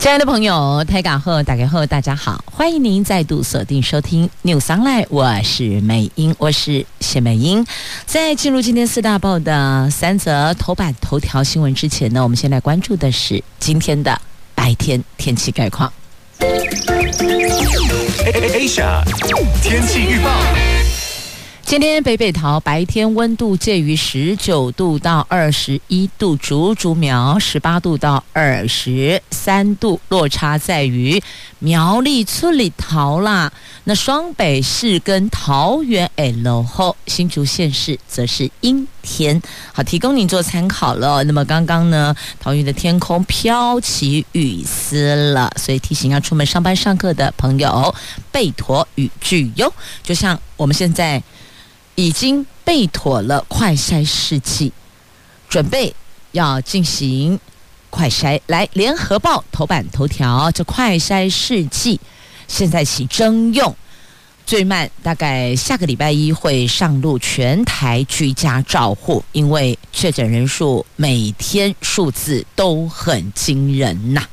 亲爱的朋友，台港后打开后，大家好，欢迎您再度锁定收听 News Online，我是美英，我是谢美英。在进入今天四大报的三则头版头条新闻之前呢，我们先来关注的是今天的白天天气概况。Asia 天气预报。今天北北桃白天温度介于十九度到二十一度，竹竹苗十八度到二十三度，落差在于苗栗村里桃啦。那双北市跟桃园哎落后，新竹县市则是阴天。好，提供您做参考了。那么刚刚呢，桃园的天空飘起雨丝了，所以提醒要出门上班上课的朋友备妥雨具哟。就像我们现在。已经备妥了快筛试剂，准备要进行快筛。来，联合报头版头条，这快筛试剂现在起征用，最慢大概下个礼拜一会上路全台居家照护，因为确诊人数每天数字都很惊人呐。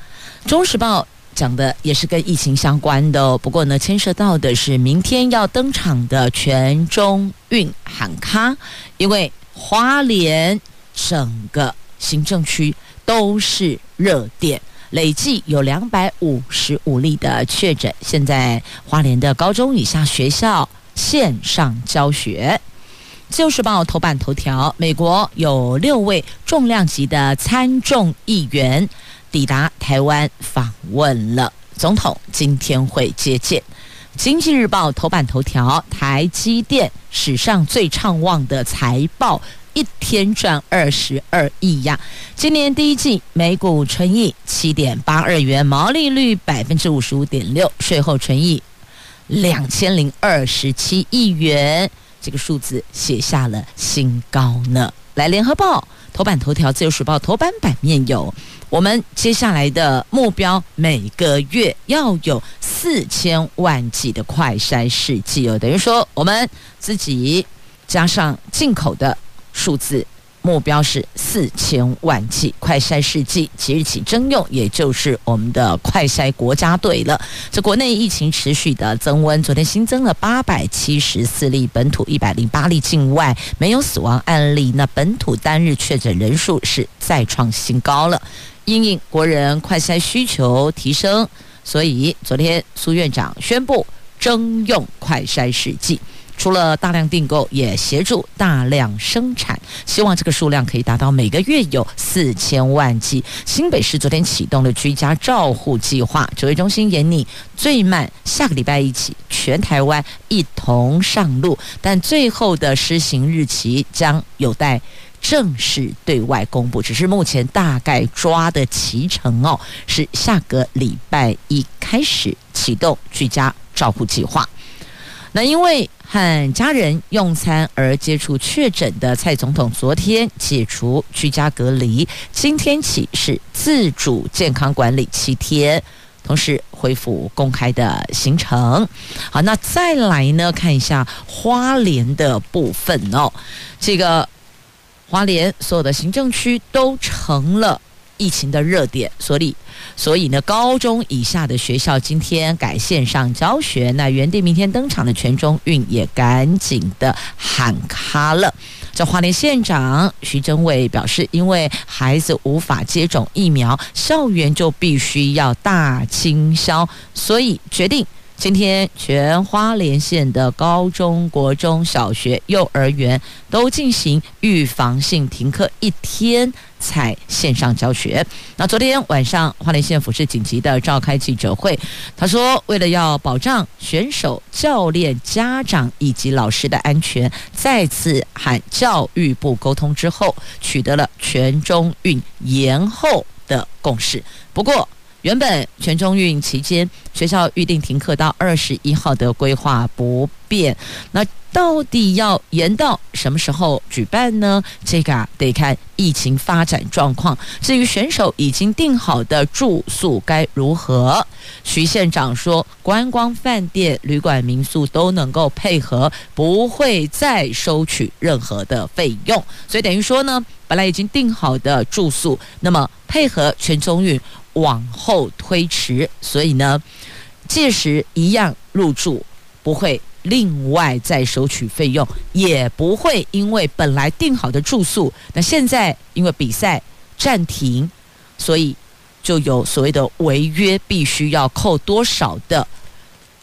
中时报。讲的也是跟疫情相关的哦，不过呢，牵涉到的是明天要登场的全中运喊咖，因为花莲整个行政区都是热点，累计有两百五十五例的确诊。现在花莲的高中以下学校线上教学。自由时报头版头条：美国有六位重量级的参众议员。抵达台湾访问了总统，今天会接见。经济日报头版头条：台积电史上最畅旺的财报，一天赚二十二亿呀！今年第一季每股纯益七点八二元，毛利率百分之五十五点六，税后纯益两千零二十七亿元，这个数字写下了新高呢。来，联合报头版头条，自由时报头版版面有。我们接下来的目标，每个月要有四千万剂的快筛试剂哦，等于说我们自己加上进口的数字，目标是四千万剂快筛试剂，即日起征用，也就是我们的快筛国家队了。这国内疫情持续的增温，昨天新增了八百七十四例本土，一百零八例境外，没有死亡案例。那本土单日确诊人数是再创新高了。因应国人快筛需求提升，所以昨天苏院长宣布征用快筛试剂，除了大量订购，也协助大量生产，希望这个数量可以达到每个月有四千万剂。新北市昨天启动了居家照护计划，指挥中心研拟最慢下个礼拜一起全台湾一同上路，但最后的施行日期将有待。正式对外公布，只是目前大概抓的期程哦，是下个礼拜一开始启动居家照护计划。那因为和家人用餐而接触确诊的蔡总统，昨天解除居家隔离，今天起是自主健康管理七天，同时恢复公开的行程。好，那再来呢，看一下花莲的部分哦，这个。花莲所有的行政区都成了疫情的热点，所以，所以呢，高中以下的学校今天改线上教学，那原定明天登场的全中运也赶紧的喊卡了。这花莲县长徐真伟表示，因为孩子无法接种疫苗，校园就必须要大清消，所以决定。今天，全花莲县的高中国中小学、幼儿园都进行预防性停课一天，才线上教学。那昨天晚上，花莲县府是紧急的召开记者会，他说，为了要保障选手、教练、家长以及老师的安全，再次喊教育部沟通之后，取得了全中运延后的共识。不过，原本全中运期间学校预定停课到二十一号的规划不变，那到底要延到什么时候举办呢？这个啊得看疫情发展状况。至于选手已经订好的住宿该如何？徐县长说，观光饭店、旅馆、民宿都能够配合，不会再收取任何的费用。所以等于说呢，本来已经订好的住宿，那么配合全中运往后推迟，所以呢，届时一样入住，不会。另外再收取费用，也不会因为本来订好的住宿，那现在因为比赛暂停，所以就有所谓的违约，必须要扣多少的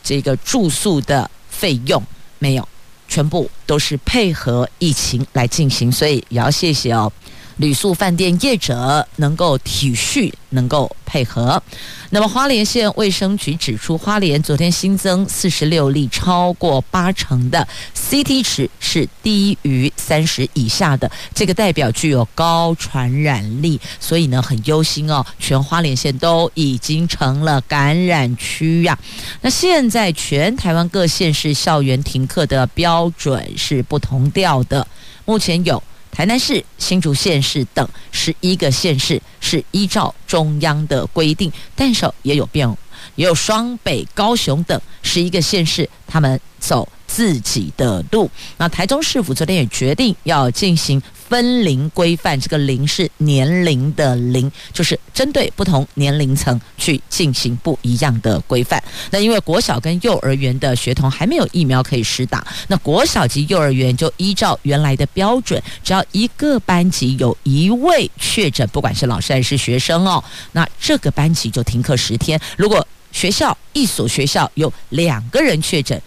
这个住宿的费用？没有，全部都是配合疫情来进行，所以也要谢谢哦。旅宿饭店业者能够体恤，能够配合。那么花莲县卫生局指出，花莲昨天新增四十六例，超过八成的 CT 值是低于三十以下的，这个代表具有高传染力，所以呢很忧心哦。全花莲县都已经成了感染区呀。那现在全台湾各县市校园停课的标准是不同调的，目前有。台南市、新竹县市等十一个县市是依照中央的规定，但是也有变，也有双北、高雄等十一个县市，他们走自己的路。那台中市府昨天也决定要进行。分龄规范，这个“龄”是年龄的“龄”，就是针对不同年龄层去进行不一样的规范。那因为国小跟幼儿园的学童还没有疫苗可以施打，那国小及幼儿园就依照原来的标准，只要一个班级有一位确诊，不管是老师还是学生哦，那这个班级就停课十天。如果学校一所学校有两个人确诊，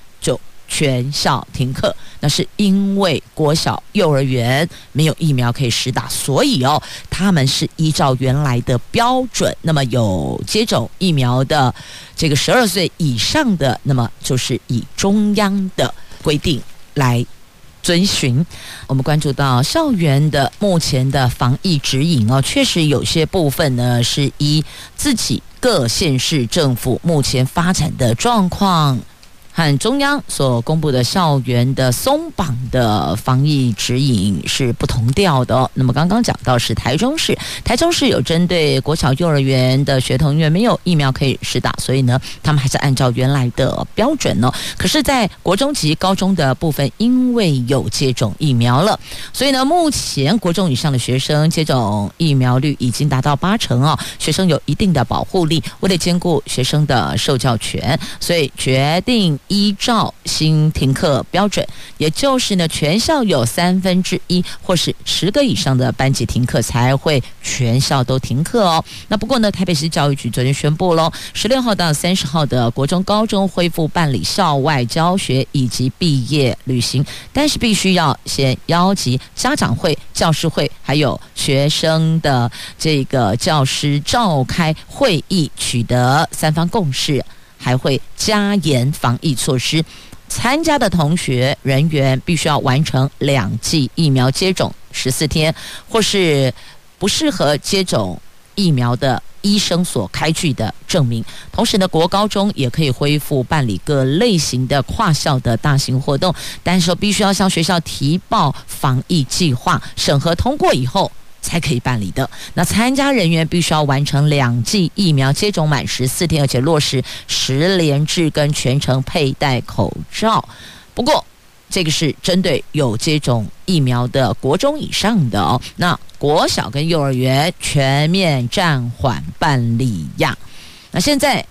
全校停课，那是因为国小、幼儿园没有疫苗可以施打，所以哦，他们是依照原来的标准。那么有接种疫苗的这个十二岁以上的，那么就是以中央的规定来遵循。我们关注到校园的目前的防疫指引哦，确实有些部分呢是依自己各县市政府目前发展的状况。和中央所公布的校园的松绑的防疫指引是不同调的。那么刚刚讲到是台中市，台中市有针对国小幼儿园的学童，因为没有疫苗可以施打，所以呢，他们还是按照原来的标准哦。可是，在国中及高中的部分，因为有接种疫苗了，所以呢，目前国中以上的学生接种疫苗率已经达到八成哦，学生有一定的保护力。为了兼顾学生的受教权，所以决定。依照新停课标准，也就是呢，全校有三分之一或是十个以上的班级停课，才会全校都停课哦。那不过呢，台北市教育局昨天宣布喽，十六号到三十号的国中、高中恢复办理校外教学以及毕业旅行，但是必须要先邀集家长会、教师会还有学生的这个教师召开会议，取得三方共识。还会加严防疫措施，参加的同学人员必须要完成两剂疫苗接种十四天，或是不适合接种疫苗的医生所开具的证明。同时呢，国高中也可以恢复办理各类型的跨校的大型活动，但是必须要向学校提报防疫计划，审核通过以后。才可以办理的。那参加人员必须要完成两剂疫苗接种满十四天，而且落实十连制跟全程佩戴口罩。不过，这个是针对有接种疫苗的国中以上的哦。那国小跟幼儿园全面暂缓办理呀。那现在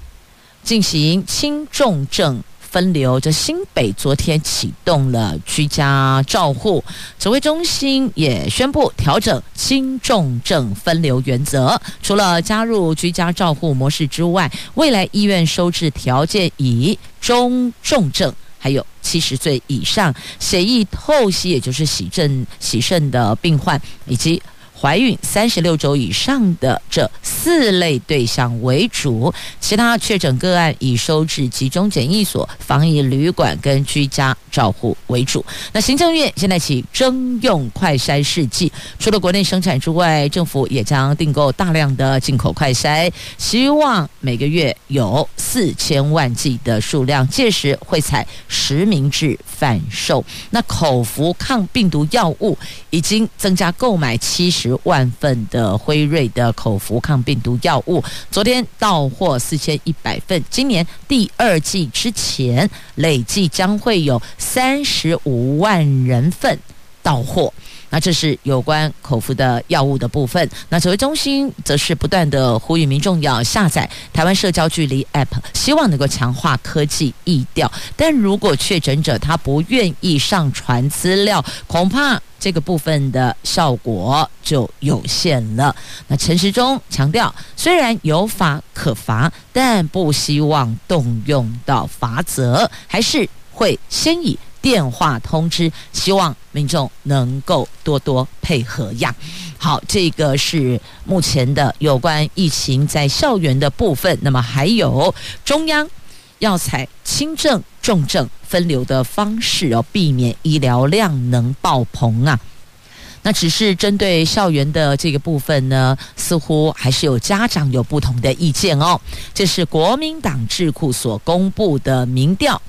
进行轻重症。分流，这新北昨天启动了居家照护，指挥中心也宣布调整轻重症分流原则。除了加入居家照护模式之外，未来医院收治条件以中重症，还有七十岁以上血液透析，也就是洗肾洗肾的病患，以及怀孕三十六周以上的这四类对象为主，其他确诊个案以收治集中检疫所、防疫旅馆跟居家照护为主。那行政院现在起征用快筛试剂，除了国内生产之外，政府也将订购大量的进口快筛，希望每个月有四千万剂的数量，届时会采实名制贩售。那口服抗病毒药物已经增加购买七十。万份的辉瑞的口服抗病毒药物，昨天到货四千一百份。今年第二季之前，累计将会有三十五万人份到货。那这是有关口服的药物的部分。那指挥中心则是不断的呼吁民众要下载台湾社交距离 App，希望能够强化科技疫调。但如果确诊者他不愿意上传资料，恐怕这个部分的效果就有限了。那陈时中强调，虽然有法可罚，但不希望动用到罚则，还是会先以。电话通知，希望民众能够多多配合呀。好，这个是目前的有关疫情在校园的部分。那么还有中央要采轻症、重症分流的方式哦，避免医疗量能爆棚啊。那只是针对校园的这个部分呢，似乎还是有家长有不同的意见哦。这是国民党智库所公布的民调，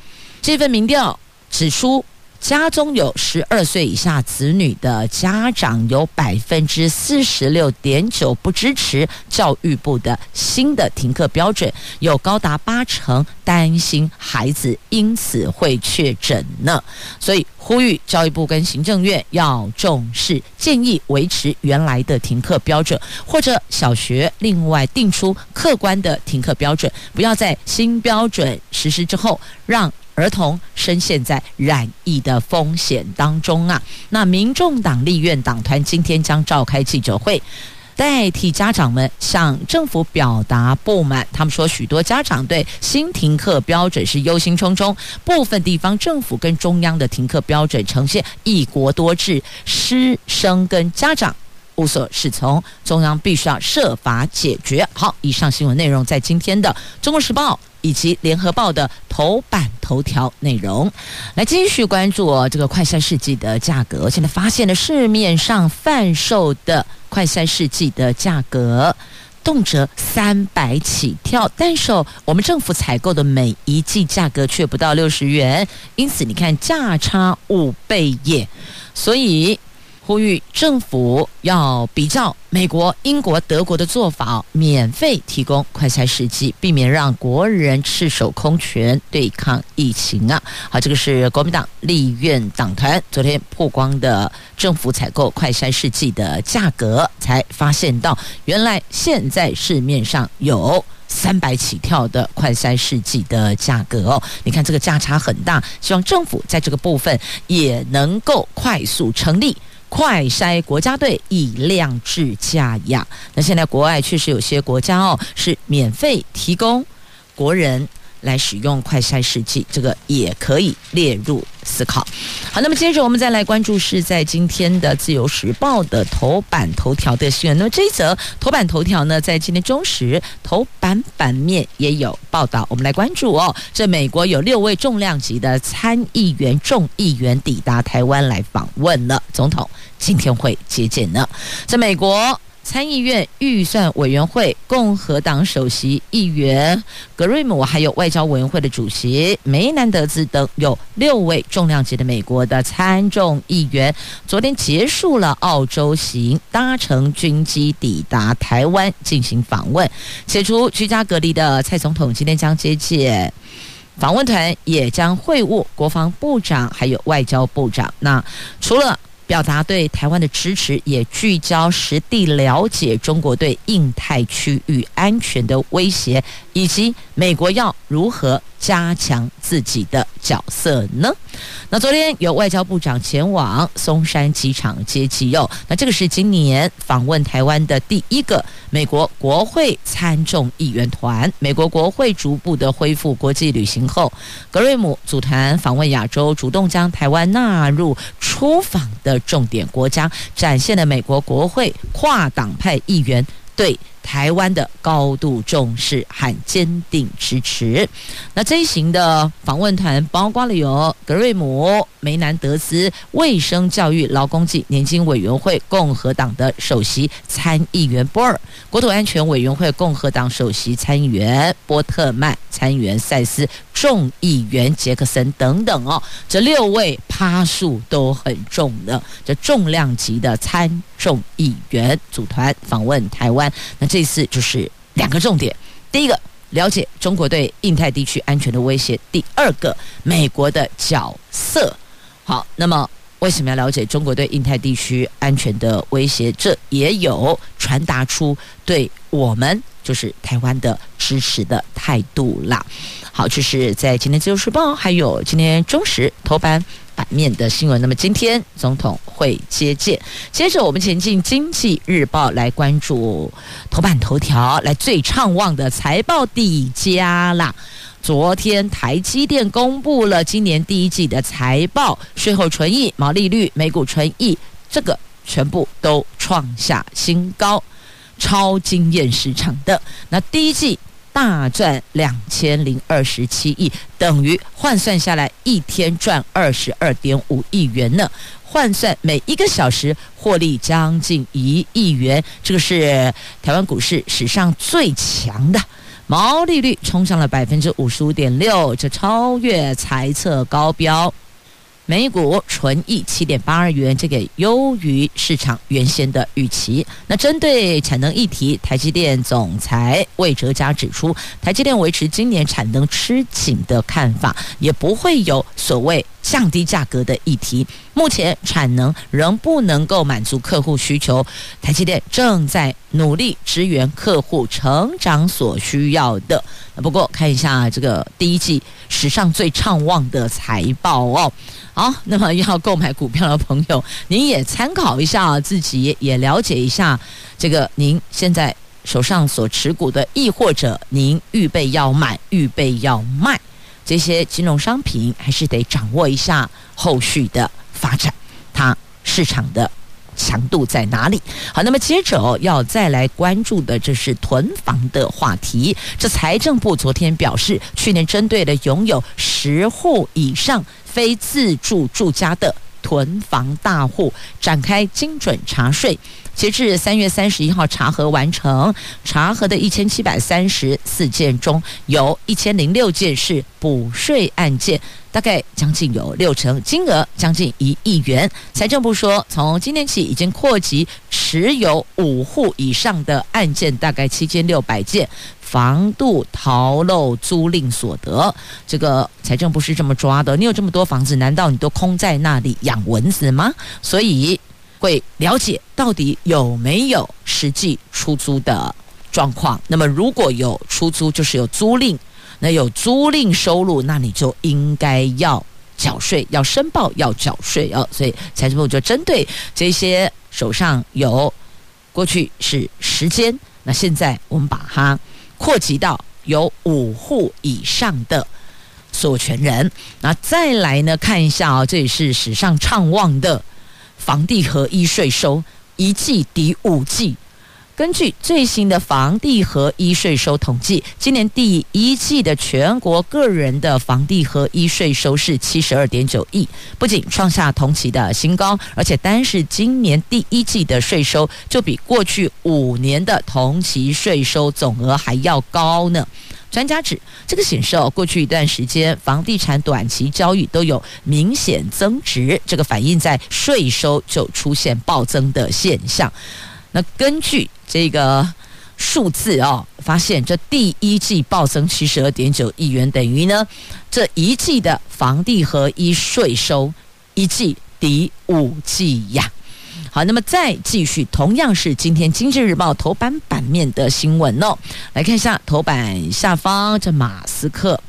这份民调。指出，家中有十二岁以下子女的家长有百分之四十六点九不支持教育部的新的停课标准，有高达八成担心孩子因此会确诊呢。所以呼吁教育部跟行政院要重视，建议维持原来的停课标准，或者小学另外定出客观的停课标准，不要在新标准实施之后让。儿童深陷在染疫的风险当中啊！那民众党立院党团今天将召开记者会，代替家长们向政府表达不满。他们说，许多家长对新停课标准是忧心忡忡，部分地方政府跟中央的停课标准呈现一国多制，师生跟家长无所适从，中央必须要设法解决。好，以上新闻内容在今天的《中国时报》。以及联合报的头版头条内容，来继续关注，这个快筛试剂的价格。现在发现了市面上贩售的快筛试剂的价格动辄三百起跳，但是我们政府采购的每一季价格却不到六十元，因此你看价差五倍耶，所以。呼吁政府要比较美国、英国、德国的做法，免费提供快筛试剂，避免让国人赤手空拳对抗疫情啊！好，这个是国民党立院党团昨天曝光的政府采购快筛试剂的价格，才发现到原来现在市面上有三百起跳的快筛试剂的价格哦！你看这个价差很大，希望政府在这个部分也能够快速成立。快筛国家队以量制价呀！那现在国外确实有些国家哦是免费提供国人来使用快筛试剂，这个也可以列入思考。好，那么接着我们再来关注是在今天的《自由时报》的头版头条的新闻。那么这一则头版头条呢，在今天中时头版版面也有报道。我们来关注哦，这美国有六位重量级的参议员、众议员抵达台湾来访问了总统，今天会接见呢。在美国。参议院预算委员会共和党首席议员格瑞姆，还有外交委员会的主席梅南德兹等，有六位重量级的美国的参众议员，昨天结束了澳洲行，搭乘军机抵达台湾进行访问。解除居家隔离的蔡总统今天将接见访问团，也将会晤国防部长还有外交部长。那除了表达对台湾的支持，也聚焦实地了解中国对印太区域安全的威胁，以及美国要如何加强自己的角色呢？那昨天有外交部长前往松山机场接机哦。那这个是今年访问台湾的第一个美国国会参众议员团。美国国会逐步的恢复国际旅行后，格瑞姆组团访问亚洲，主动将台湾纳入出访的。重点国家，展现了美国国会跨党派议员对台湾的高度重视和坚定支持。那这一行的访问团包括了有格瑞姆、梅南德斯卫生教育劳工及年金委员会共和党的首席参议员波尔，国土安全委员会共和党首席参议员波特曼，参议员赛斯，众议员杰克森等等哦，这六位趴数都很重的，这重量级的参众议员组团访问台湾。那这次就是两个重点：第一个，了解中国对印太地区安全的威胁；第二个，美国的角色。好，那么为什么要了解中国对印太地区安全的威胁？这也有传达出对我们就是台湾的支持的态度啦。好，这是在今天《自由时报》还有今天《中时》头版版面的新闻。那么今天总统会接见，接着我们前进《经济日报》来关注头版头条，来最畅旺的财报底佳啦。昨天台积电公布了今年第一季的财报，税后纯益、毛利率、每股纯益，这个全部都创下新高，超惊艳市场的。那第一季大赚两千零二十七亿，等于换算下来一天赚二十二点五亿元呢。换算每一个小时获利将近一亿元，这个是台湾股市史上最强的。毛利率冲上了百分之五十五点六，这超越财测高标。每股纯益七点八二元，这个优于市场原先的预期。那针对产能议题，台积电总裁魏哲家指出，台积电维持今年产能吃紧的看法，也不会有所谓降低价格的议题。目前产能仍不能够满足客户需求，台积电正在努力支援客户成长所需要的。不过看一下这个第一季史上最畅旺的财报哦。好，那么要购买股票的朋友，您也参考一下，自己也了解一下这个您现在手上所持股的，亦或者您预备要买、预备要卖这些金融商品，还是得掌握一下后续的发展，它市场的强度在哪里？好，那么接着要再来关注的，这是囤房的话题。这财政部昨天表示，去年针对了拥有十户以上。非自住住家的囤房大户展开精准查税，截至三月三十一号查核完成，查核的一千七百三十四件中，有一千零六件是补税案件，大概将近有六成，金额将近一亿元。财政部说，从今天起已经扩及持有五户以上的案件，大概七千六百件。防杜逃漏租赁所得，这个财政部是这么抓的。你有这么多房子，难道你都空在那里养蚊子吗？所以会了解到底有没有实际出租的状况。那么如果有出租，就是有租赁，那有租赁收入，那你就应该要缴税，要申报，要缴税哦。所以财政部就针对这些手上有过去是时间，那现在我们把它。扩及到有五户以上的所有权人，那再来呢，看一下啊、哦，这也是史上畅旺的房地合一税收，一季抵五季。根据最新的房地合一税收统计，今年第一季的全国个人的房地合一税收是七十二点九亿，不仅创下同期的新高，而且单是今年第一季的税收就比过去五年的同期税收总额还要高呢。专家指，这个显示哦，过去一段时间房地产短期交易都有明显增值，这个反映在税收就出现暴增的现象。那根据这个数字哦，发现这第一季暴增七十二点九亿元，等于呢这一季的房地合一税收一季抵五季呀。好，那么再继续，同样是今天《经济日报》头版版面的新闻哦，来看一下头版下方这马斯克。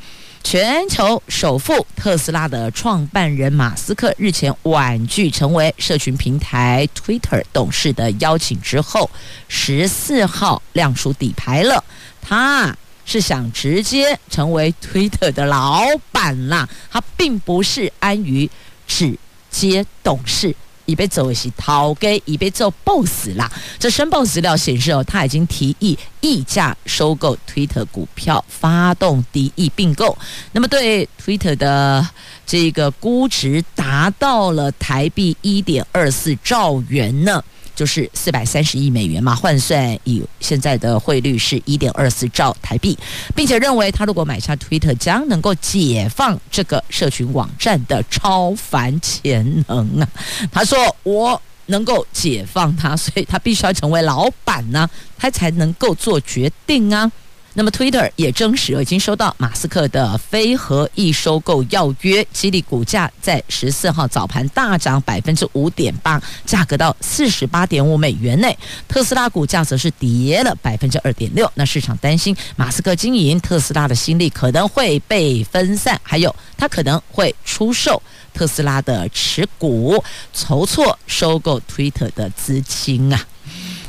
全球首富特斯拉的创办人马斯克日前婉拒成为社群平台 Twitter 董事的邀请之后，十四号亮出底牌了。他是想直接成为 Twitter 的老板啦，他并不是安于只接董事已被走是逃给已被做 boss 啦。这申报资料显示哦，他已经提议溢价收购 Twitter 股票，发动敌意并购。那么对 Twitter 的这个估值达到了台币一点二四兆元呢。就是四百三十亿美元嘛，换算以现在的汇率是一点二四兆台币，并且认为他如果买下 Twitter，将能够解放这个社群网站的超凡潜能啊！他说：“我能够解放他，所以他必须要成为老板呢、他才能够做决定啊。”那么，Twitter 也证实已经收到马斯克的非合意收购要约，激励股价在十四号早盘大涨百分之五点八，价格到四十八点五美元内。特斯拉股价则是跌了百分之二点六。那市场担心马斯克经营特斯拉的心力可能会被分散，还有他可能会出售特斯拉的持股，筹措收购 Twitter 的资金啊。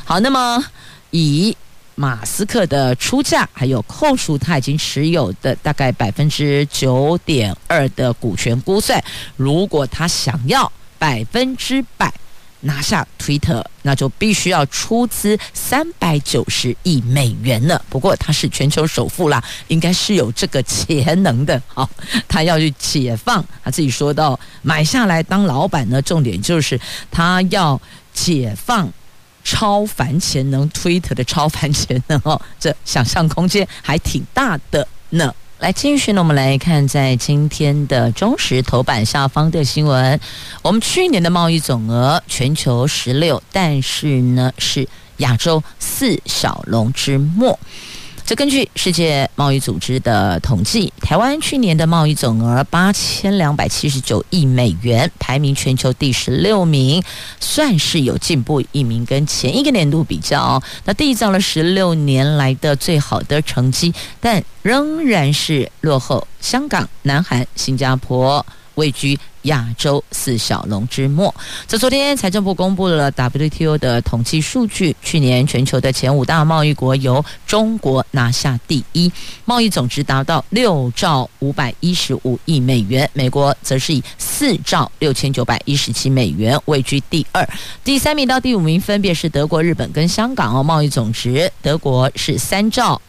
好，那么以。马斯克的出价，还有扣除他已经持有的大概百分之九点二的股权估算，如果他想要百分之百拿下 Twitter，那就必须要出资三百九十亿美元了。不过他是全球首富啦，应该是有这个潜能的。好，他要去解放，他自己说到买下来当老板呢，重点就是他要解放。超凡潜能，Twitter 的超凡潜能哦，这想象空间还挺大的呢。来，继续呢，我们来看在今天的中时头版下方的新闻。我们去年的贸易总额全球十六，但是呢是亚洲四小龙之末。这根据世界贸易组织的统计，台湾去年的贸易总额八千两百七十九亿美元，排名全球第十六名，算是有进步一名。跟前一个年度比较，那缔造了十六年来的最好的成绩，但仍然是落后香港、南韩、新加坡。位居亚洲四小龙之末。在昨天，财政部公布了 WTO 的统计数据，去年全球的前五大贸易国由中国拿下第一，贸易总值达到六兆五百一十五亿美元，美国则是以四兆六千九百一十七美元位居第二，第三名到第五名分别是德国、日本跟香港哦，贸易总值，德国是三兆。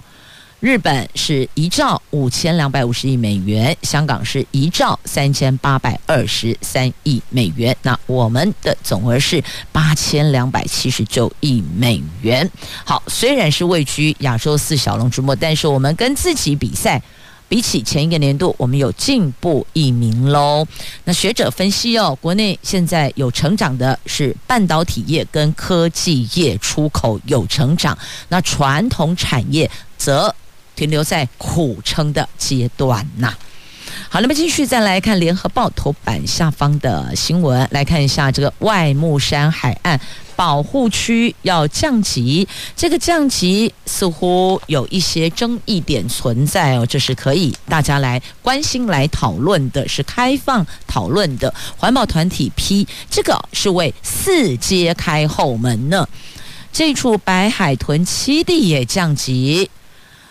日本是一兆五千两百五十亿美元，香港是一兆三千八百二十三亿美元。那我们的总额是八千两百七十九亿美元。好，虽然是位居亚洲四小龙之末，但是我们跟自己比赛，比起前一个年度，我们有进步一名喽。那学者分析哦，国内现在有成长的是半导体业跟科技业，出口有成长，那传统产业则。停留在苦撑的阶段呐。好，那么继续再来看联合报头版下方的新闻，来看一下这个外木山海岸保护区要降级，这个降级似乎有一些争议点存在哦，这是可以大家来关心来讨论的，是开放讨论的。环保团体批这个是为四接开后门呢，这处白海豚栖地也降级。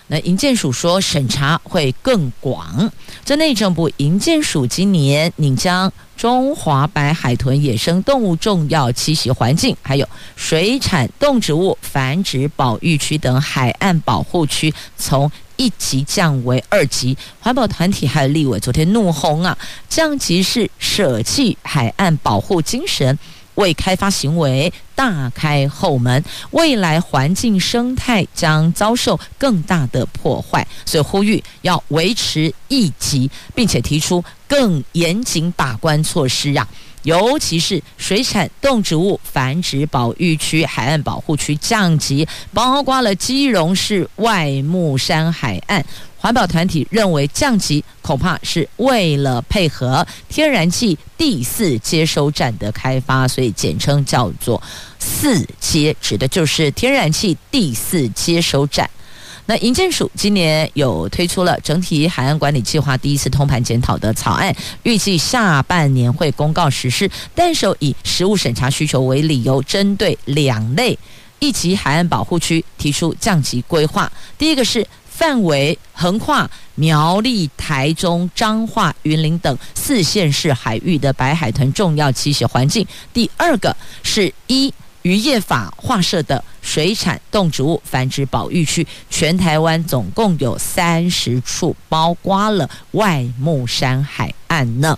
那营建署说审查会更广。这内政部营建署今年拟将中华白海豚野生动物重要栖息环境，还有水产动植物繁殖保育区等海岸保护区从一级降为二级。环保团体还有立委昨天怒轰啊，降级是舍弃海岸保护精神。为开发行为大开后门，未来环境生态将遭受更大的破坏，所以呼吁要维持一级，并且提出更严谨把关措施啊，尤其是水产动植物繁殖保育区、海岸保护区降级，包括了基隆市外木山海岸。环保团体认为降级恐怕是为了配合天然气第四接收站的开发，所以简称叫做四接，指的就是天然气第四接收站。那营建署今年有推出了整体海岸管理计划第一次通盘检讨的草案，预计下半年会公告实施，但是以实务审查需求为理由，针对两类一级海岸保护区提出降级规划。第一个是。范围横跨苗栗、台中、彰化、云林等四县市海域的白海豚重要栖息环境。第二个是依渔业法划设的水产动植物繁殖保育区，全台湾总共有三十处，包括了外木山海岸呢。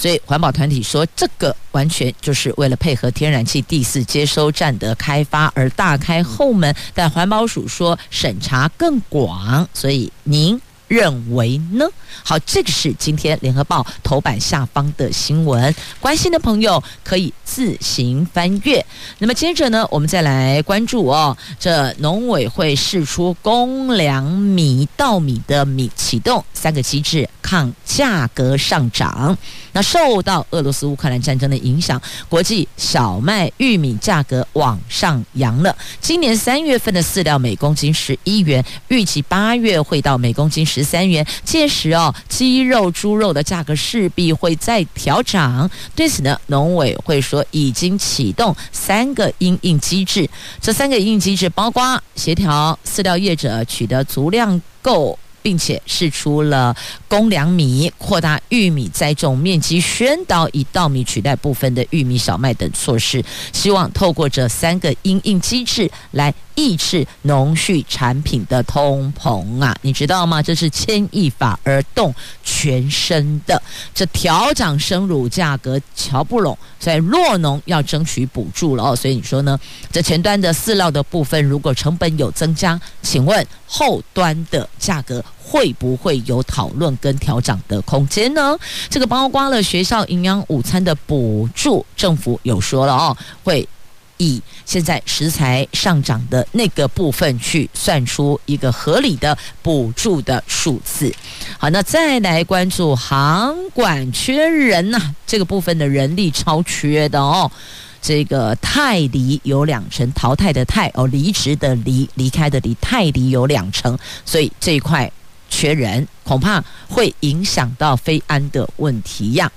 所以环保团体说，这个完全就是为了配合天然气第四接收站的开发而大开后门。但环保署说审查更广，所以您认为呢？好，这个是今天联合报头版下方的新闻，关心的朋友可以自行翻阅。那么接着呢，我们再来关注哦，这农委会释出公粮米稻米的米启动三个机制抗价格上涨。那受到俄罗斯乌克兰战争的影响，国际小麦、玉米价格往上扬了。今年三月份的饲料每公斤十一元，预计八月会到每公斤十十三元。届时哦，鸡肉、猪肉的价格势必会再调涨。对此呢，农委会说已经启动三个应应机制，这三个应应机制包括协调饲料业者取得足量购。并且释出了公粮米、扩大玉米栽种面积、宣导以稻米取代部分的玉米、小麦等措施，希望透过这三个因应机制来抑制农畜产品的通膨啊！你知道吗？这是牵一发而动全身的，这调涨生乳价格瞧不拢，所以弱农要争取补助了哦。所以你说呢？这前端的饲料的部分，如果成本有增加，请问后端的价格？会不会有讨论跟调涨的空间呢？这个包括了学校营养午餐的补助，政府有说了哦，会以现在食材上涨的那个部分去算出一个合理的补助的数字。好，那再来关注航管缺人呐、这个部分的人力超缺的哦。这个泰离有两成，淘汰的泰哦，离职的离，离开的离，泰离有两成，所以这一块。缺人恐怕会影响到飞安的问题呀。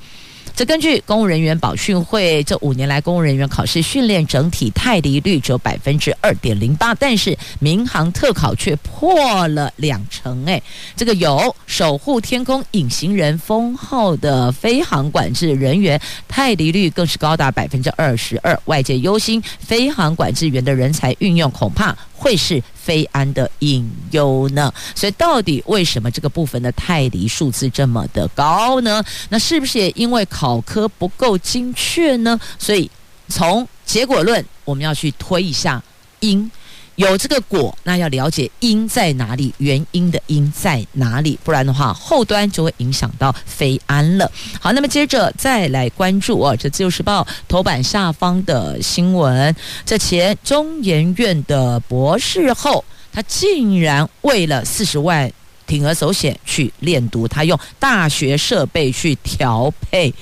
这根据公务人员保训会，这五年来公务人员考试训练整体太离率只有百分之二点零八，但是民航特考却破了两成。哎，这个有守护天空隐形人封号的飞航管制人员，太离率更是高达百分之二十二。外界忧心飞航管制员的人才运用恐怕会是。非安的隐忧呢？所以到底为什么这个部分的泰迪数字这么的高呢？那是不是也因为考科不够精确呢？所以从结果论，我们要去推一下因。有这个果，那要了解因在哪里，原因的因在哪里，不然的话，后端就会影响到非安了。好，那么接着再来关注哦，这自由时报头版下方的新闻，这前中研院的博士后，他竟然为了四十万铤而走险去练读，他用大学设备去调配，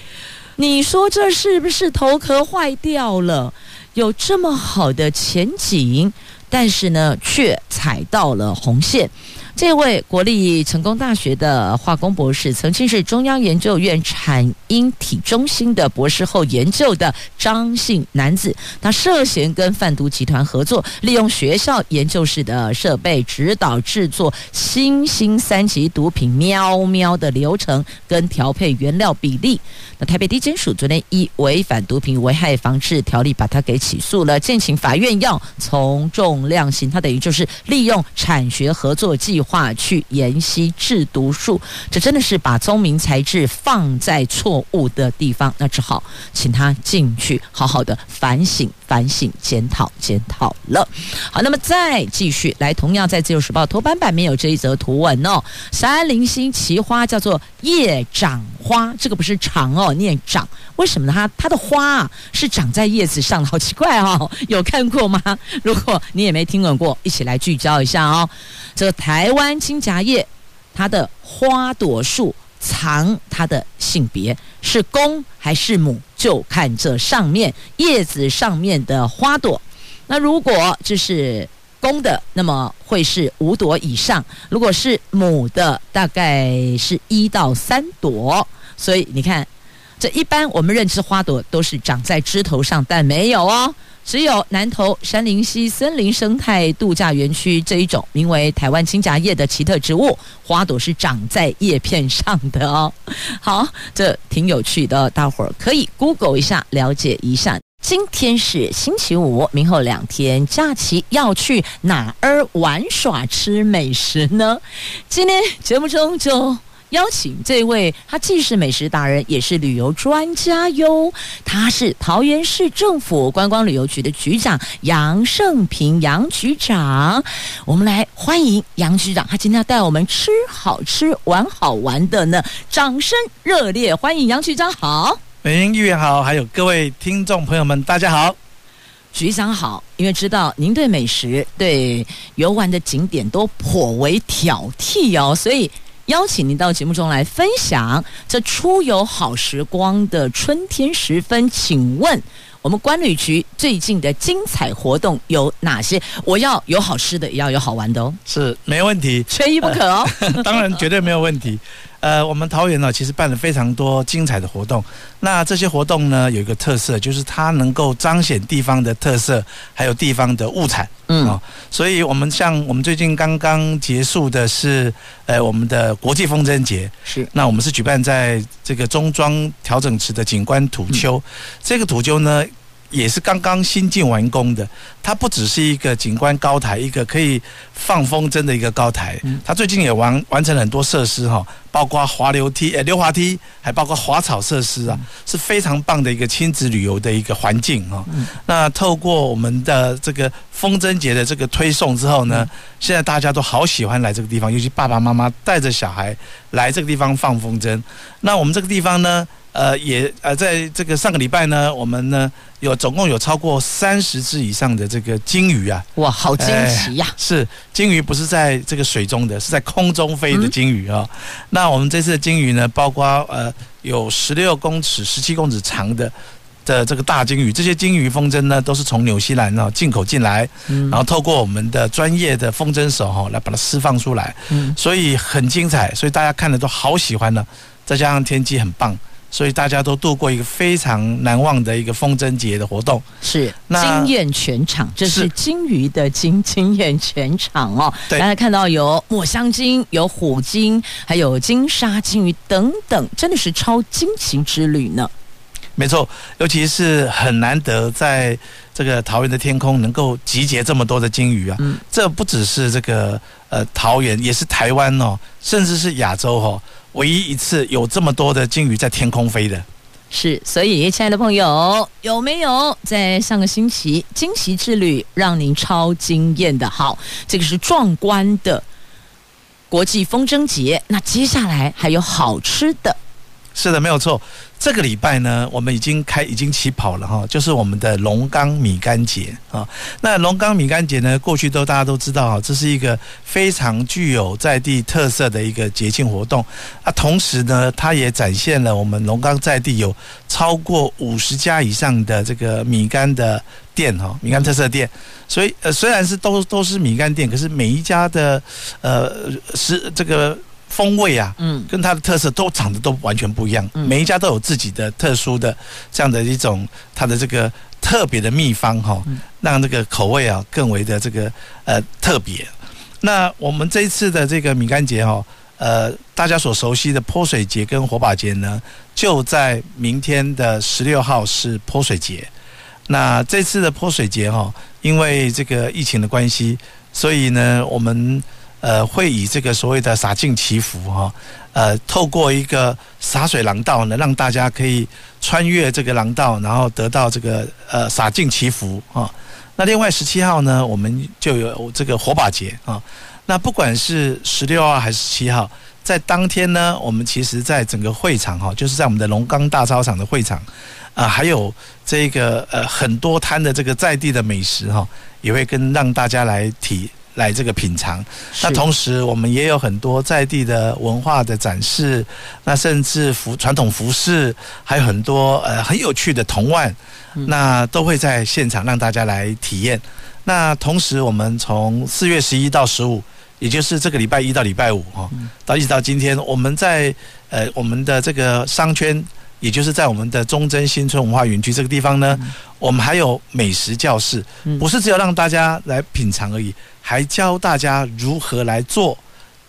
你说这是不是头壳坏掉了？有这么好的前景？但是呢，却踩到了红线。这位国立成功大学的化工博士，曾经是中央研究院产婴体中心的博士后研究的张姓男子，他涉嫌跟贩毒集团合作，利用学校研究室的设备，指导制作新兴三级毒品喵喵的流程跟调配原料比例。那台北地检署昨天以违反毒品危害防治条例把他给起诉了，敬请法院要从重量刑。他等于就是利用产学合作计划。话去研习制毒术，这真的是把聪明才智放在错误的地方，那只好请他进去好好的反省、反省、检讨、检讨了。好，那么再继续来，同样在《自由时报》头版版面有这一则图文哦，山林星奇花叫做叶长花，这个不是长哦，念长，为什么呢？它它的花啊是长在叶子上，好奇怪哦，有看过吗？如果你也没听闻过，一起来聚焦一下哦。这台湾金夹叶，它的花朵数藏它的性别是公还是母，就看这上面叶子上面的花朵。那如果这是公的，那么会是五朵以上；如果是母的，大概是一到三朵。所以你看，这一般我们认知花朵都是长在枝头上，但没有哦。只有南投杉林溪森林生态度假园区这一种名为台湾青荚叶的奇特植物，花朵是长在叶片上的哦。好，这挺有趣的，大伙儿可以 Google 一下，了解一下。今天是星期五，明后两天假期要去哪儿玩耍吃美食呢？今天节目中就。邀请这位，他既是美食达人，也是旅游专家哟。他是桃园市政府观光旅游局的局长杨胜平杨局长。我们来欢迎杨局长，他今天要带我们吃好吃、玩好玩的呢。掌声热烈欢迎杨局长好！美英议员好，还有各位听众朋友们，大家好。局长好，因为知道您对美食、对游玩的景点都颇为挑剔哦，所以。邀请您到节目中来分享这出游好时光的春天时分，请问我们观旅局最近的精彩活动有哪些？我要有好吃的，也要有好玩的哦。是，没问题，缺一不可哦。呃、当然，绝对没有问题。呃，我们桃园呢，其实办了非常多精彩的活动。那这些活动呢，有一个特色，就是它能够彰显地方的特色，还有地方的物产。嗯，哦，所以我们像我们最近刚刚结束的是，呃，我们的国际风筝节。是。那我们是举办在这个中庄调整池的景观土丘，嗯、这个土丘呢。也是刚刚新进完工的，它不只是一个景观高台，一个可以放风筝的一个高台。它最近也完完成了很多设施哈，包括滑溜梯、呃溜滑梯，还包括滑草设施啊，是非常棒的一个亲子旅游的一个环境哈。那透过我们的这个风筝节的这个推送之后呢，现在大家都好喜欢来这个地方，尤其爸爸妈妈带着小孩来这个地方放风筝。那我们这个地方呢？呃，也呃，在这个上个礼拜呢，我们呢有总共有超过三十只以上的这个鲸鱼啊！哇，好惊奇呀！是鲸鱼不是在这个水中的，是在空中飞的鲸鱼啊、哦。嗯、那我们这次的鲸鱼呢，包括呃有十六公尺、十七公尺长的的这个大鲸鱼，这些鲸鱼风筝呢都是从纽西兰啊进口进来，嗯、然后透过我们的专业的风筝手哈来把它释放出来，嗯，所以很精彩，所以大家看了都好喜欢呢。再加上天气很棒。所以大家都度过一个非常难忘的一个风筝节的活动，是惊艳全场，这是金鱼的惊 惊艳全场哦。大家看到有抹香鲸、有虎鲸，还有金沙鲸鱼等等，真的是超惊奇之旅呢。没错，尤其是很难得在这个桃园的天空能够集结这么多的鲸鱼啊。嗯，这不只是这个呃桃园，也是台湾哦，甚至是亚洲哦。唯一一次有这么多的鲸鱼在天空飞的，是，所以亲爱的朋友，有没有在上个星期惊喜之旅让您超惊艳的？好，这个是壮观的国际风筝节，那接下来还有好吃的。是的，没有错。这个礼拜呢，我们已经开已经起跑了哈，就是我们的龙岗米干节啊。那龙岗米干节呢，过去都大家都知道哈，这是一个非常具有在地特色的一个节庆活动啊。同时呢，它也展现了我们龙岗在地有超过五十家以上的这个米干的店哈，米干特色店。所以呃，虽然是都都是米干店，可是每一家的呃是这个。风味啊，嗯，跟它的特色都长得都完全不一样，嗯，每一家都有自己的特殊的这样的一种它的这个特别的秘方哈，让这个口味啊更为的这个呃特别。那我们这一次的这个米干节哈，呃，大家所熟悉的泼水节跟火把节呢，就在明天的十六号是泼水节。那这次的泼水节哈，因为这个疫情的关系，所以呢，我们。呃，会以这个所谓的洒净祈福哈，呃，透过一个洒水廊道呢，让大家可以穿越这个廊道，然后得到这个呃洒净祈福啊。那另外十七号呢，我们就有这个火把节啊。那不管是十六号还是七号，在当天呢，我们其实在整个会场哈，就是在我们的龙岗大操场的会场啊，还有这个呃很多摊的这个在地的美食哈，也会跟让大家来体。来这个品尝，那同时我们也有很多在地的文化的展示，那甚至服传统服饰，还有很多呃很有趣的童玩，那都会在现场让大家来体验。那同时我们从四月十一到十五，也就是这个礼拜一到礼拜五哈，到一直到今天，我们在呃我们的这个商圈也就是在我们的忠贞新村文化园区这个地方呢，嗯、我们还有美食教室，不是只有让大家来品尝而已，还教大家如何来做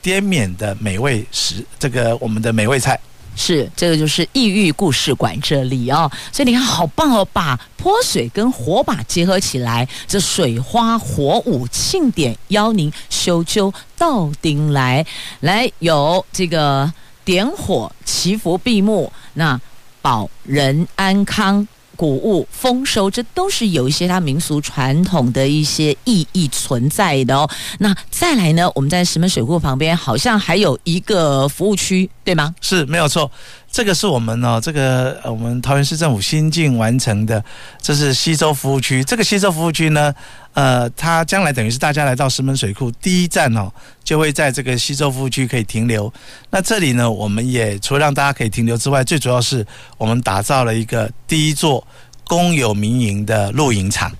滇缅的美味食，这个我们的美味菜。是，这个就是异域故事馆这里哦，所以你看好棒哦，把泼水跟火把结合起来，这水花火舞庆典邀您修揪到顶来，来有这个点火祈福闭幕，那保人安康。谷物丰收，这都是有一些它民俗传统的一些意义存在的哦。那再来呢，我们在石门水库旁边好像还有一个服务区，对吗？是，没有错。这个是我们哦，这个我们桃园市政府新近完成的，这是西洲服务区。这个西洲服务区呢，呃，它将来等于是大家来到石门水库第一站哦，就会在这个西洲服务区可以停留。那这里呢，我们也除了让大家可以停留之外，最主要是我们打造了一个第一座公有民营的露营场。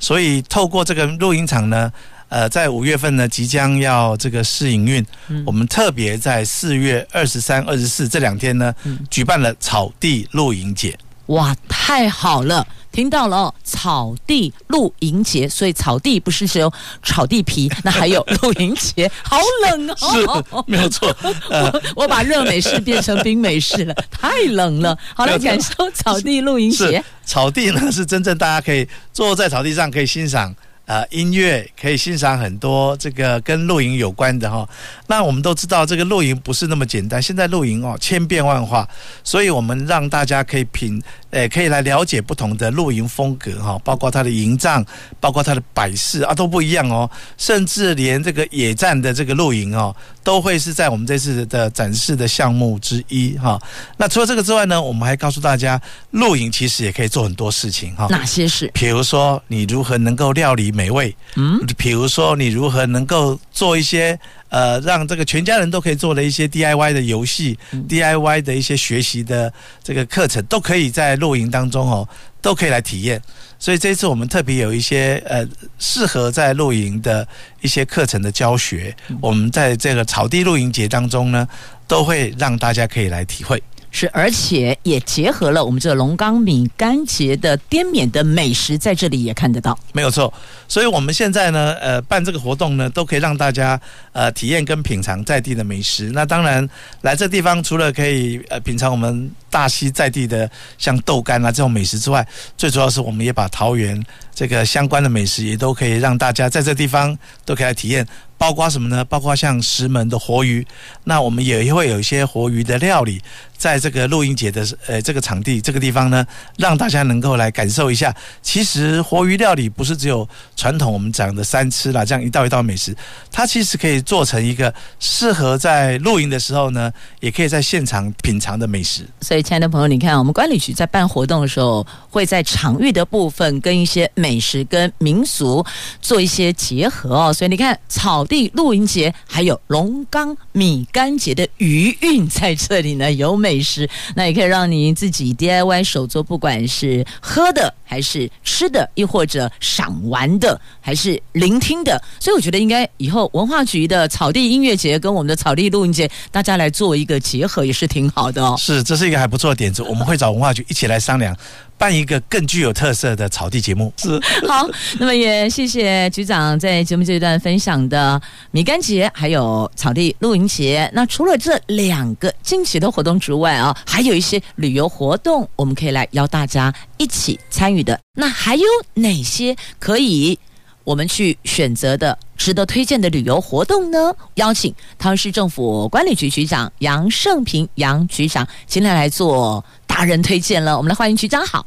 所以透过这个露营场呢。呃，在五月份呢，即将要这个试营运。嗯，我们特别在四月二十三、二十四这两天呢，嗯，举办了草地露营节。哇，太好了！听到了哦，草地露营节，所以草地不是只有草地皮，那还有露营节。好冷哦，是，没有错。呃、我我把热美式变成冰美式了，太冷了。好，来感受草地露营节。草地呢，是真正大家可以坐在草地上可以欣赏。呃，音乐可以欣赏很多这个跟露营有关的哈。那我们都知道，这个露营不是那么简单。现在露营哦，千变万化，所以我们让大家可以品，诶，可以来了解不同的露营风格哈，包括它的营帐，包括它的摆饰啊，都不一样哦。甚至连这个野战的这个露营哦，都会是在我们这次的展示的项目之一哈。那除了这个之外呢，我们还告诉大家，露营其实也可以做很多事情哈。哪些事？比如说，你如何能够料理美味？嗯，比如说你如何能够做一些呃，让这个全家人都可以做的一些 DIY 的游戏、嗯、DIY 的一些学习的这个课程，都可以在露营当中哦，都可以来体验。所以这次我们特别有一些呃适合在露营的一些课程的教学，嗯、我们在这个草地露营节当中呢，都会让大家可以来体会。是，而且也结合了我们这个龙冈米干节的滇缅的美食，在这里也看得到。没有错，所以我们现在呢，呃，办这个活动呢，都可以让大家呃体验跟品尝在地的美食。那当然，来这地方除了可以呃品尝我们大溪在地的像豆干啊这种美食之外，最主要是我们也把桃园这个相关的美食也都可以让大家在这地方都可以来体验。包括什么呢？包括像石门的活鱼，那我们也会有一些活鱼的料理，在这个露营节的呃这个场地这个地方呢，让大家能够来感受一下。其实活鱼料理不是只有传统我们讲的三吃啦，这样一道一道美食，它其实可以做成一个适合在露营的时候呢，也可以在现场品尝的美食。所以，亲爱的朋友，你看我们管理局在办活动的时候，会在场域的部分跟一些美食跟民俗做一些结合哦。所以你看草。地露营节，还有龙岗米干节的余韵在这里呢，有美食，那也可以让你自己 DIY 手作，不管是喝的还是吃的，又或者赏玩的，还是聆听的。所以我觉得应该以后文化局的草地音乐节跟我们的草地露营节，大家来做一个结合，也是挺好的哦。是，这是一个还不错的点子，我们会找文化局一起来商量。办一个更具有特色的草地节目是 好，那么也谢谢局长在节目这一段分享的米干节还有草地露营节。那除了这两个惊喜的活动之外啊，还有一些旅游活动，我们可以来邀大家一起参与的。那还有哪些可以我们去选择的、值得推荐的旅游活动呢？邀请桃市政府管理局局长杨胜平杨局长今天来做。达人推荐了，我们来欢迎局长好。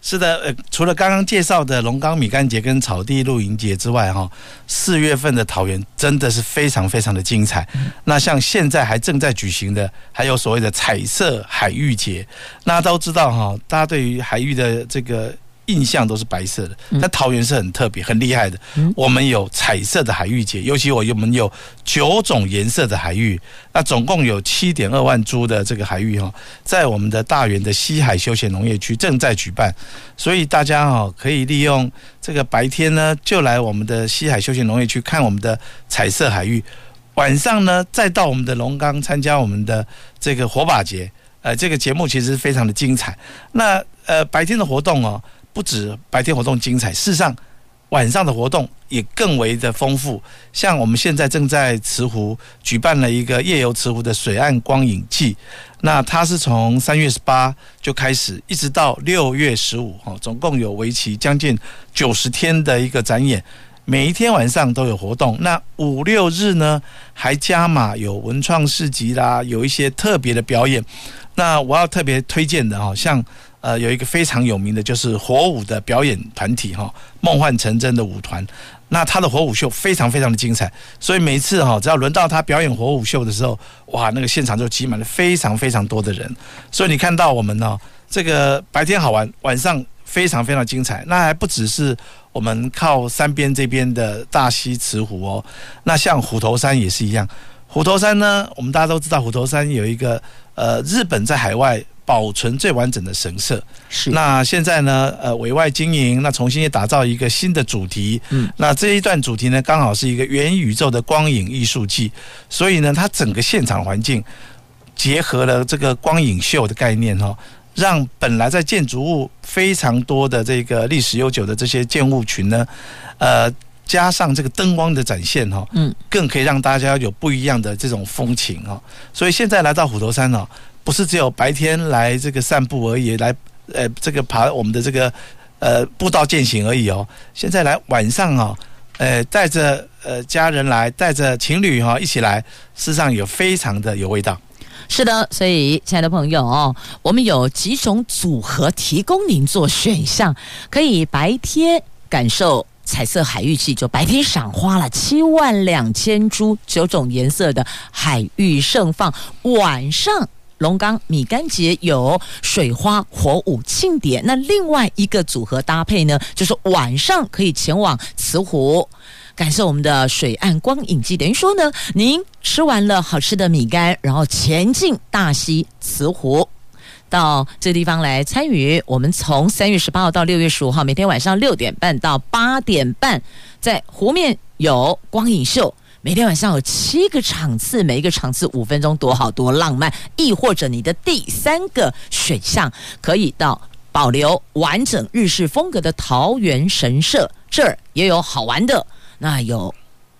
是的，呃，除了刚刚介绍的龙冈米干节跟草地露营节之外，哈，四月份的桃园真的是非常非常的精彩。那像现在还正在举行的，还有所谓的彩色海芋节。那都知道哈，大家对于海域的这个。印象都是白色的，但桃园是很特别、很厉害的。我们有彩色的海域节，尤其我我们有九种颜色的海域，那总共有七点二万株的这个海域哈，在我们的大园的西海休闲农业区正在举办，所以大家哈可以利用这个白天呢，就来我们的西海休闲农业区看我们的彩色海域，晚上呢再到我们的龙岗参加我们的这个火把节。呃，这个节目其实非常的精彩。那呃，白天的活动哦，不止白天活动精彩，事实上晚上的活动也更为的丰富。像我们现在正在慈湖举办了一个夜游慈湖的水岸光影季，那它是从三月十八就开始，一直到六月十五，哈，总共有为期将近九十天的一个展演。每一天晚上都有活动，那五六日呢还加码有文创市集啦，有一些特别的表演。那我要特别推荐的哈，像呃有一个非常有名的就是火舞的表演团体哈，梦幻成真的舞团。那他的火舞秀非常非常的精彩，所以每次哈只要轮到他表演火舞秀的时候，哇，那个现场就挤满了非常非常多的人。所以你看到我们呢，这个白天好玩，晚上非常非常精彩。那还不只是。我们靠山边这边的大溪慈湖哦，那像虎头山也是一样。虎头山呢，我们大家都知道，虎头山有一个呃日本在海外保存最完整的神社。是。那现在呢，呃委外经营，那重新也打造一个新的主题。嗯。那这一段主题呢，刚好是一个元宇宙的光影艺术季，所以呢，它整个现场环境结合了这个光影秀的概念哦。让本来在建筑物非常多的这个历史悠久的这些建物群呢，呃，加上这个灯光的展现哈，嗯，更可以让大家有不一样的这种风情哈。所以现在来到虎头山哦，不是只有白天来这个散步而已，来呃这个爬我们的这个呃步道健行而已哦。现在来晚上啊，呃带着呃家人来，带着情侣哈一起来，事实上有非常的有味道。是的，所以亲爱的朋友哦，我们有几种组合提供您做选项，可以白天感受彩色海芋季，就白天赏花了七万两千株九种颜色的海芋盛放，晚上龙岗米干节有水花火舞庆典。那另外一个组合搭配呢，就是晚上可以前往慈湖。感受我们的水岸光影季，等于说呢，您吃完了好吃的米干，然后前进大溪慈湖，到这地方来参与。我们从三月十八号到六月十五号，每天晚上六点半到八点半，在湖面有光影秀，每天晚上有七个场次，每一个场次五分钟，多好多浪漫。亦或者你的第三个选项，可以到保留完整日式风格的桃园神社，这儿也有好玩的。那有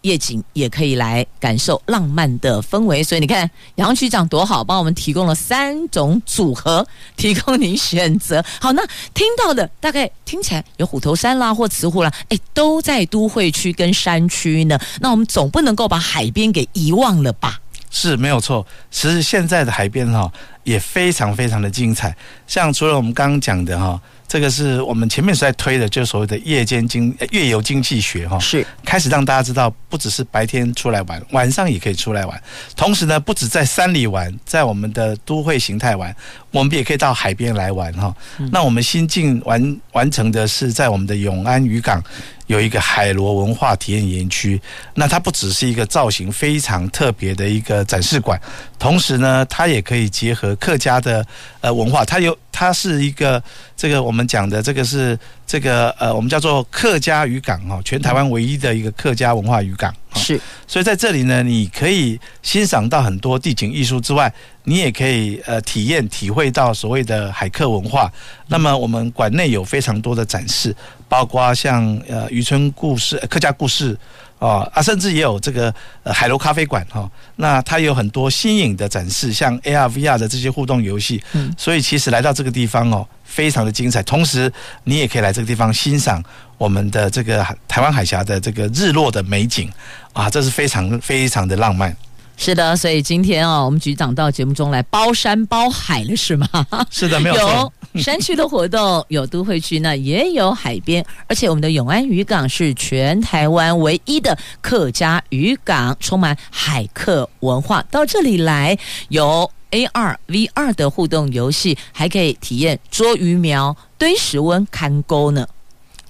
夜景，也可以来感受浪漫的氛围。所以你看，杨局长多好，帮我们提供了三种组合，提供您选择。好，那听到的大概听起来有虎头山啦，或慈湖啦，哎，都在都会区跟山区呢。那我们总不能够把海边给遗忘了吧？是没有错。其实现在的海边哈也非常非常的精彩。像除了我们刚刚讲的哈。这个是我们前面是在推的，就是所谓的夜间经夜游经济学哈，是开始让大家知道，不只是白天出来玩，晚上也可以出来玩。同时呢，不止在山里玩，在我们的都会形态玩，我们也可以到海边来玩哈。那我们新近完完成的是在我们的永安渔港有一个海螺文化体验园区，那它不只是一个造型非常特别的一个展示馆，同时呢，它也可以结合客家的呃文化，它有。它是一个这个我们讲的这个是这个呃我们叫做客家渔港哦，全台湾唯一的一个客家文化渔港。是，所以在这里呢，你可以欣赏到很多地景艺术之外，你也可以呃体验体会到所谓的海客文化。那么我们馆内有非常多的展示，包括像呃渔村故事、客家故事。哦啊，甚至也有这个呃海螺咖啡馆哈，那它有很多新颖的展示，像 AR、VR 的这些互动游戏，嗯，所以其实来到这个地方哦，非常的精彩。同时，你也可以来这个地方欣赏我们的这个台湾海峡的这个日落的美景啊，这是非常非常的浪漫。是的，所以今天啊，我们局长到节目中来包山包海了，是吗？是的，没有错。有山区的活动，有都会区，那也有海边，而且我们的永安渔港是全台湾唯一的客家渔港，充满海客文化。到这里来，有 AR、VR 的互动游戏，还可以体验捉鱼苗、堆石温、看钩呢。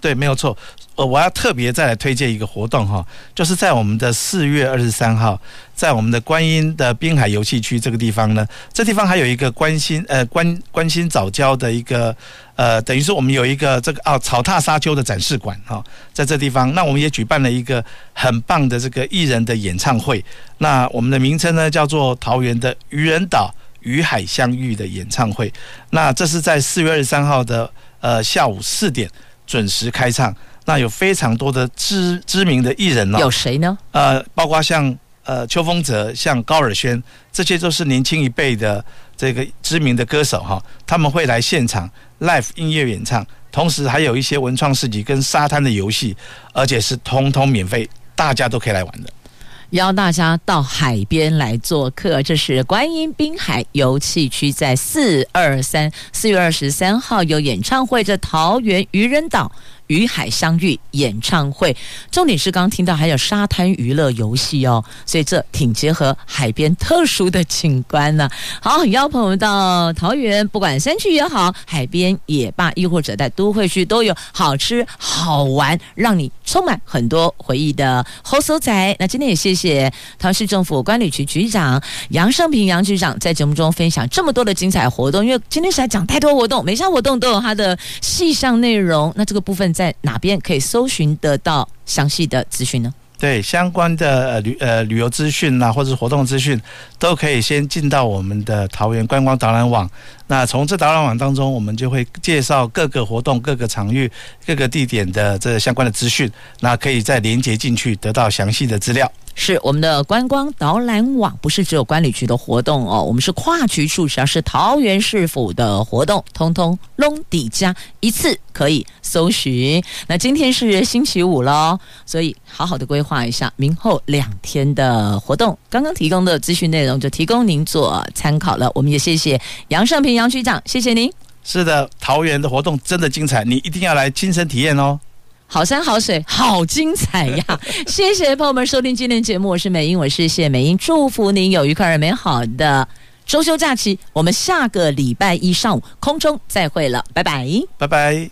对，没有错。呃，我要特别再来推荐一个活动哈，就是在我们的四月二十三号，在我们的观音的滨海游戏区这个地方呢，这地方还有一个关心呃关关心早教的一个呃，等于是我们有一个这个哦草踏沙丘的展示馆哈，在这地方，那我们也举办了一个很棒的这个艺人的演唱会，那我们的名称呢叫做桃园的渔人岛。与海相遇的演唱会。那这是在四月二十三号的呃下午四点准时开唱。那有非常多的知知名的艺人哦，有谁呢？呃，包括像呃邱风泽、像高尔宣，这些都是年轻一辈的这个知名的歌手哈，他们会来现场 live 音乐演唱，同时还有一些文创市集跟沙滩的游戏，而且是通通免费，大家都可以来玩的。邀大家到海边来做客，这是观音滨海游憩区，在四二三四月二十三号有演唱会，在桃园渔人岛。与海相遇演唱会，重点是刚听到还有沙滩娱乐游戏哦，所以这挺结合海边特殊的景观呢。好，邀朋友们到桃园，不管山区也好，海边也罢，亦或者在都会区都有好吃好玩，让你充满很多回忆的好所在。那今天也谢谢桃市政府管理局局长杨胜平杨局长在节目中分享这么多的精彩活动，因为今天实在讲太多活动，每项活动都有它的细项内容。那这个部分。在哪边可以搜寻得到详细的资讯呢？对，相关的呃旅呃旅游资讯啊，或者是活动资讯，都可以先进到我们的桃园观光导览网。那从这导览网当中，我们就会介绍各个活动、各个场域、各个地点的这相关的资讯。那可以再连接进去，得到详细的资料。是我们的观光导览网，不是只有观旅局的活动哦，我们是跨局处，只要是桃园市府的活动，通通拢底加一次可以搜寻。那今天是星期五喽，所以好好的规划一下明后两天的活动。刚刚提供的资讯内容就提供您做参考了。我们也谢谢杨胜平杨局长，谢谢您。是的，桃园的活动真的精彩，你一定要来亲身体验哦。好山好水好精彩呀！谢谢朋友们收听今天节目，我是美英，我是谢美英，祝福您有愉快而美好的周休假期。我们下个礼拜一上午空中再会了，拜拜，拜拜。